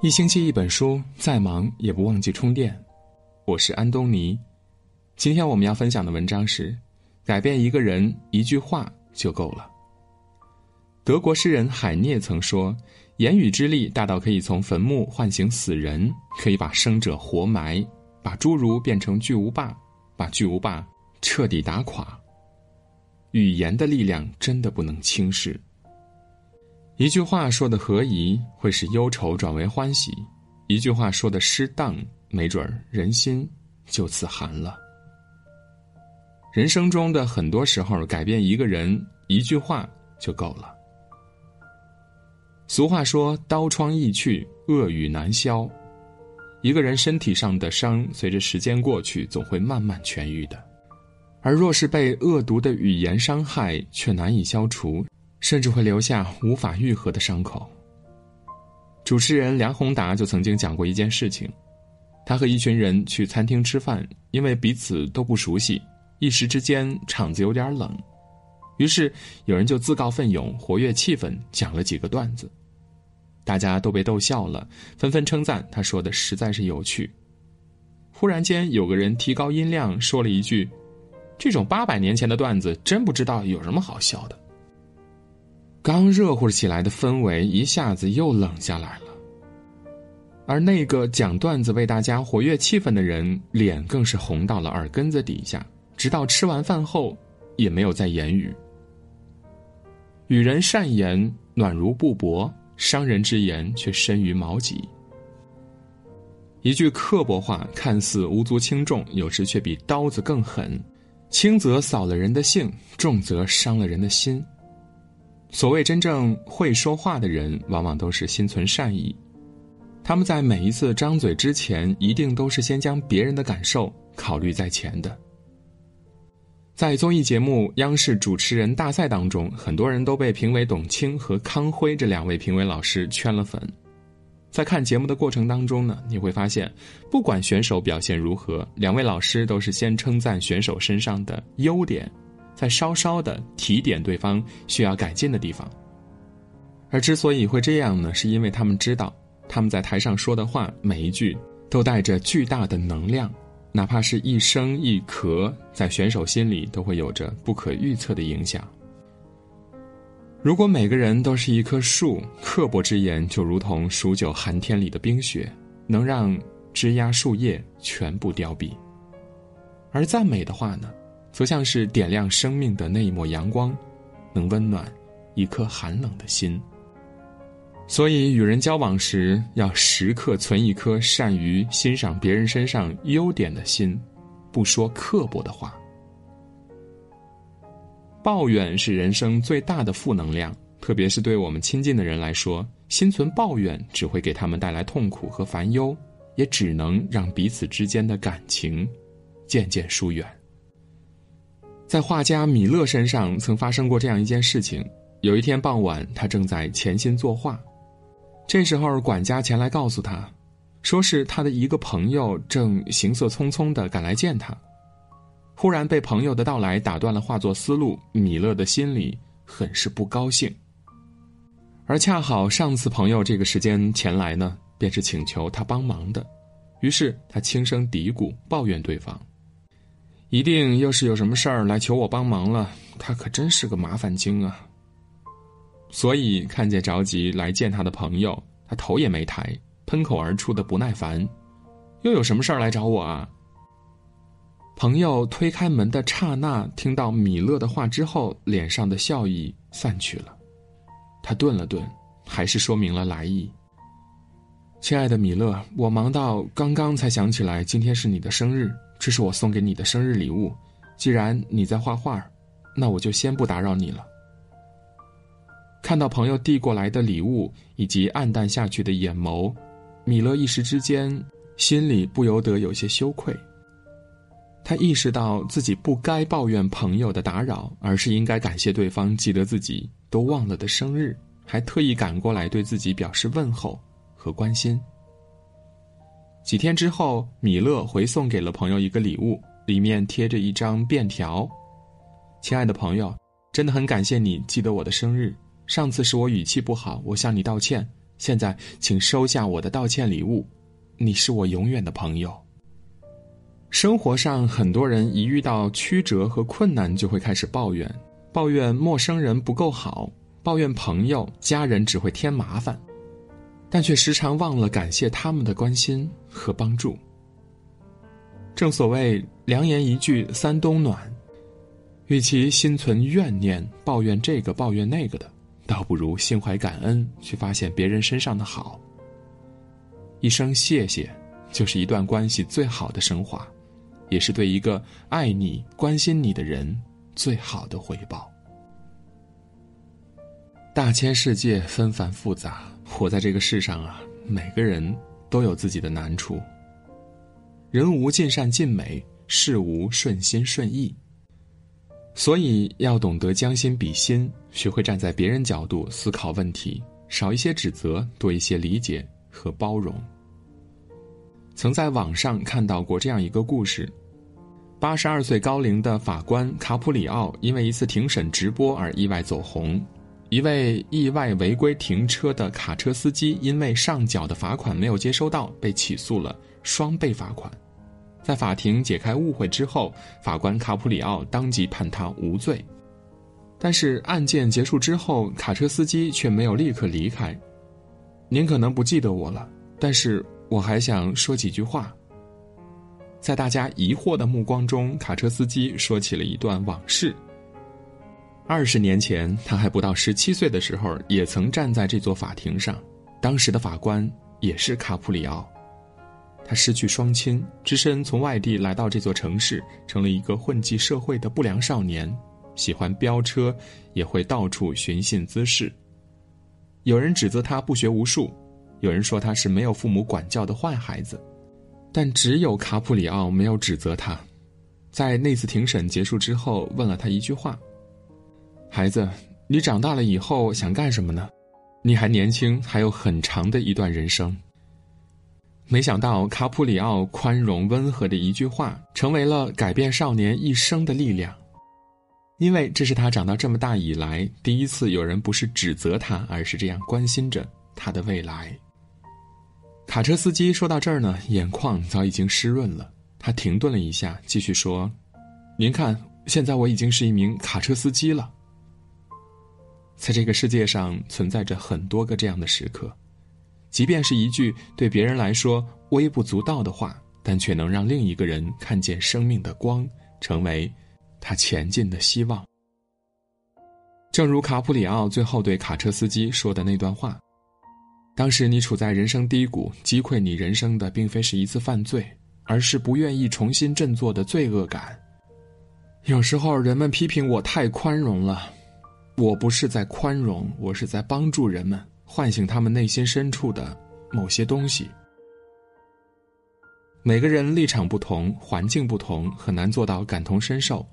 一星期一本书，再忙也不忘记充电。我是安东尼。今天我们要分享的文章是：改变一个人一句话就够了。德国诗人海涅曾说：“言语之力大到可以从坟墓唤醒死人，可以把生者活埋，把侏儒变成巨无霸，把巨无霸彻底打垮。语言的力量真的不能轻视。”一句话说的合宜，会使忧愁转为欢喜；一句话说的失当，没准儿人心就此寒了。人生中的很多时候，改变一个人一句话就够了。俗话说：“刀疮易去，恶语难消。”一个人身体上的伤，随着时间过去，总会慢慢痊愈的；而若是被恶毒的语言伤害，却难以消除。甚至会留下无法愈合的伤口。主持人梁宏达就曾经讲过一件事情：他和一群人去餐厅吃饭，因为彼此都不熟悉，一时之间场子有点冷。于是有人就自告奋勇，活跃气氛，讲了几个段子。大家都被逗笑了，纷纷称赞他说的实在是有趣。忽然间，有个人提高音量说了一句：“这种八百年前的段子，真不知道有什么好笑的。”刚热乎起来的氛围一下子又冷下来了，而那个讲段子为大家活跃气氛的人，脸更是红到了耳根子底下，直到吃完饭后也没有再言语。与人善言暖如布帛，伤人之言却深于矛戟。一句刻薄话看似无足轻重，有时却比刀子更狠，轻则扫了人的兴，重则伤了人的心。所谓真正会说话的人，往往都是心存善意。他们在每一次张嘴之前，一定都是先将别人的感受考虑在前的。在综艺节目《央视主持人大赛》当中，很多人都被评委董卿和康辉这两位评委老师圈了粉。在看节目的过程当中呢，你会发现，不管选手表现如何，两位老师都是先称赞选手身上的优点。再稍稍的提点对方需要改进的地方，而之所以会这样呢，是因为他们知道他们在台上说的话每一句都带着巨大的能量，哪怕是一声一咳，在选手心里都会有着不可预测的影响。如果每个人都是一棵树，刻薄之言就如同数九寒天里的冰雪，能让枝桠树叶全部凋敝；而赞美的话呢？则像是点亮生命的那一抹阳光，能温暖一颗寒冷的心。所以，与人交往时要时刻存一颗善于欣赏别人身上优点的心，不说刻薄的话。抱怨是人生最大的负能量，特别是对我们亲近的人来说，心存抱怨只会给他们带来痛苦和烦忧，也只能让彼此之间的感情渐渐疏远。在画家米勒身上曾发生过这样一件事情。有一天傍晚，他正在潜心作画，这时候管家前来告诉他，说是他的一个朋友正行色匆匆的赶来见他。忽然被朋友的到来打断了画作思路，米勒的心里很是不高兴。而恰好上次朋友这个时间前来呢，便是请求他帮忙的，于是他轻声嘀咕，抱怨对方。一定又是有什么事儿来求我帮忙了，他可真是个麻烦精啊！所以看见着急来见他的朋友，他头也没抬，喷口而出的不耐烦：“又有什么事儿来找我啊？”朋友推开门的刹那，听到米勒的话之后，脸上的笑意散去了。他顿了顿，还是说明了来意：“亲爱的米勒，我忙到刚刚才想起来，今天是你的生日。”这是我送给你的生日礼物，既然你在画画，那我就先不打扰你了。看到朋友递过来的礼物以及暗淡下去的眼眸，米勒一时之间心里不由得有些羞愧。他意识到自己不该抱怨朋友的打扰，而是应该感谢对方记得自己都忘了的生日，还特意赶过来对自己表示问候和关心。几天之后，米勒回送给了朋友一个礼物，里面贴着一张便条：“亲爱的朋友，真的很感谢你记得我的生日。上次是我语气不好，我向你道歉。现在，请收下我的道歉礼物，你是我永远的朋友。生活上，很多人一遇到曲折和困难，就会开始抱怨，抱怨陌生人不够好，抱怨朋友、家人只会添麻烦，但却时常忘了感谢他们的关心和帮助。正所谓良言一句三冬暖，与其心存怨念、抱怨这个抱怨那个的，倒不如心怀感恩，去发现别人身上的好。一声谢谢，就是一段关系最好的升华。也是对一个爱你、关心你的人最好的回报。大千世界纷繁复杂，活在这个世上啊，每个人都有自己的难处。人无尽善尽美，事无顺心顺意。所以要懂得将心比心，学会站在别人角度思考问题，少一些指责，多一些理解和包容。曾在网上看到过这样一个故事：八十二岁高龄的法官卡普里奥因为一次庭审直播而意外走红。一位意外违规停车的卡车司机因为上缴的罚款没有接收到，被起诉了双倍罚款。在法庭解开误会之后，法官卡普里奥当即判他无罪。但是案件结束之后，卡车司机却没有立刻离开。您可能不记得我了，但是。我还想说几句话。在大家疑惑的目光中，卡车司机说起了一段往事。二十年前，他还不到十七岁的时候，也曾站在这座法庭上，当时的法官也是卡普里奥。他失去双亲，只身从外地来到这座城市，成了一个混迹社会的不良少年，喜欢飙车，也会到处寻衅滋事。有人指责他不学无术。有人说他是没有父母管教的坏孩子，但只有卡普里奥没有指责他。在那次庭审结束之后，问了他一句话：“孩子，你长大了以后想干什么呢？你还年轻，还有很长的一段人生。”没想到卡普里奥宽容温和的一句话，成为了改变少年一生的力量。因为这是他长到这么大以来第一次有人不是指责他，而是这样关心着他的未来。卡车司机说到这儿呢，眼眶早已经湿润了。他停顿了一下，继续说：“您看，现在我已经是一名卡车司机了。在这个世界上存在着很多个这样的时刻，即便是一句对别人来说微不足道的话，但却能让另一个人看见生命的光，成为他前进的希望。正如卡普里奥最后对卡车司机说的那段话。”当时你处在人生低谷，击溃你人生的并非是一次犯罪，而是不愿意重新振作的罪恶感。有时候人们批评我太宽容了，我不是在宽容，我是在帮助人们唤醒他们内心深处的某些东西。每个人立场不同，环境不同，很难做到感同身受。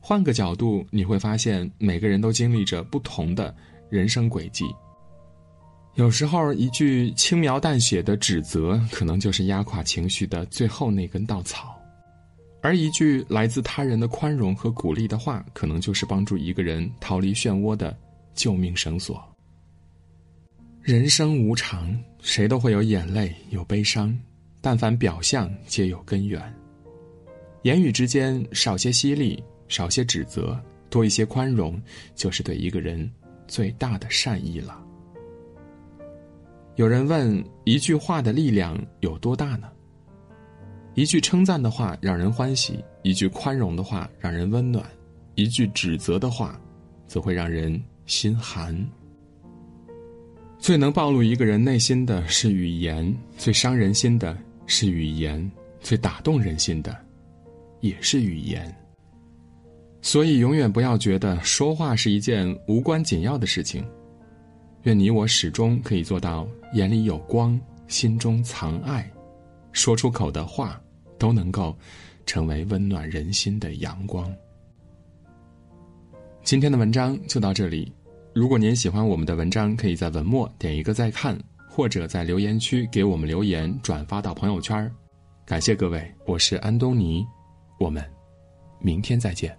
换个角度，你会发现每个人都经历着不同的人生轨迹。有时候，一句轻描淡写的指责，可能就是压垮情绪的最后那根稻草；而一句来自他人的宽容和鼓励的话，可能就是帮助一个人逃离漩涡的救命绳索。人生无常，谁都会有眼泪，有悲伤，但凡表象，皆有根源。言语之间少些犀利，少些指责，多一些宽容，就是对一个人最大的善意了。有人问：一句话的力量有多大呢？一句称赞的话让人欢喜，一句宽容的话让人温暖，一句指责的话，则会让人心寒。最能暴露一个人内心的是语言，最伤人心的是语言，最打动人心的也是语言。所以，永远不要觉得说话是一件无关紧要的事情。愿你我始终可以做到眼里有光，心中藏爱，说出口的话都能够成为温暖人心的阳光。今天的文章就到这里，如果您喜欢我们的文章，可以在文末点一个再看，或者在留言区给我们留言，转发到朋友圈。感谢各位，我是安东尼，我们明天再见。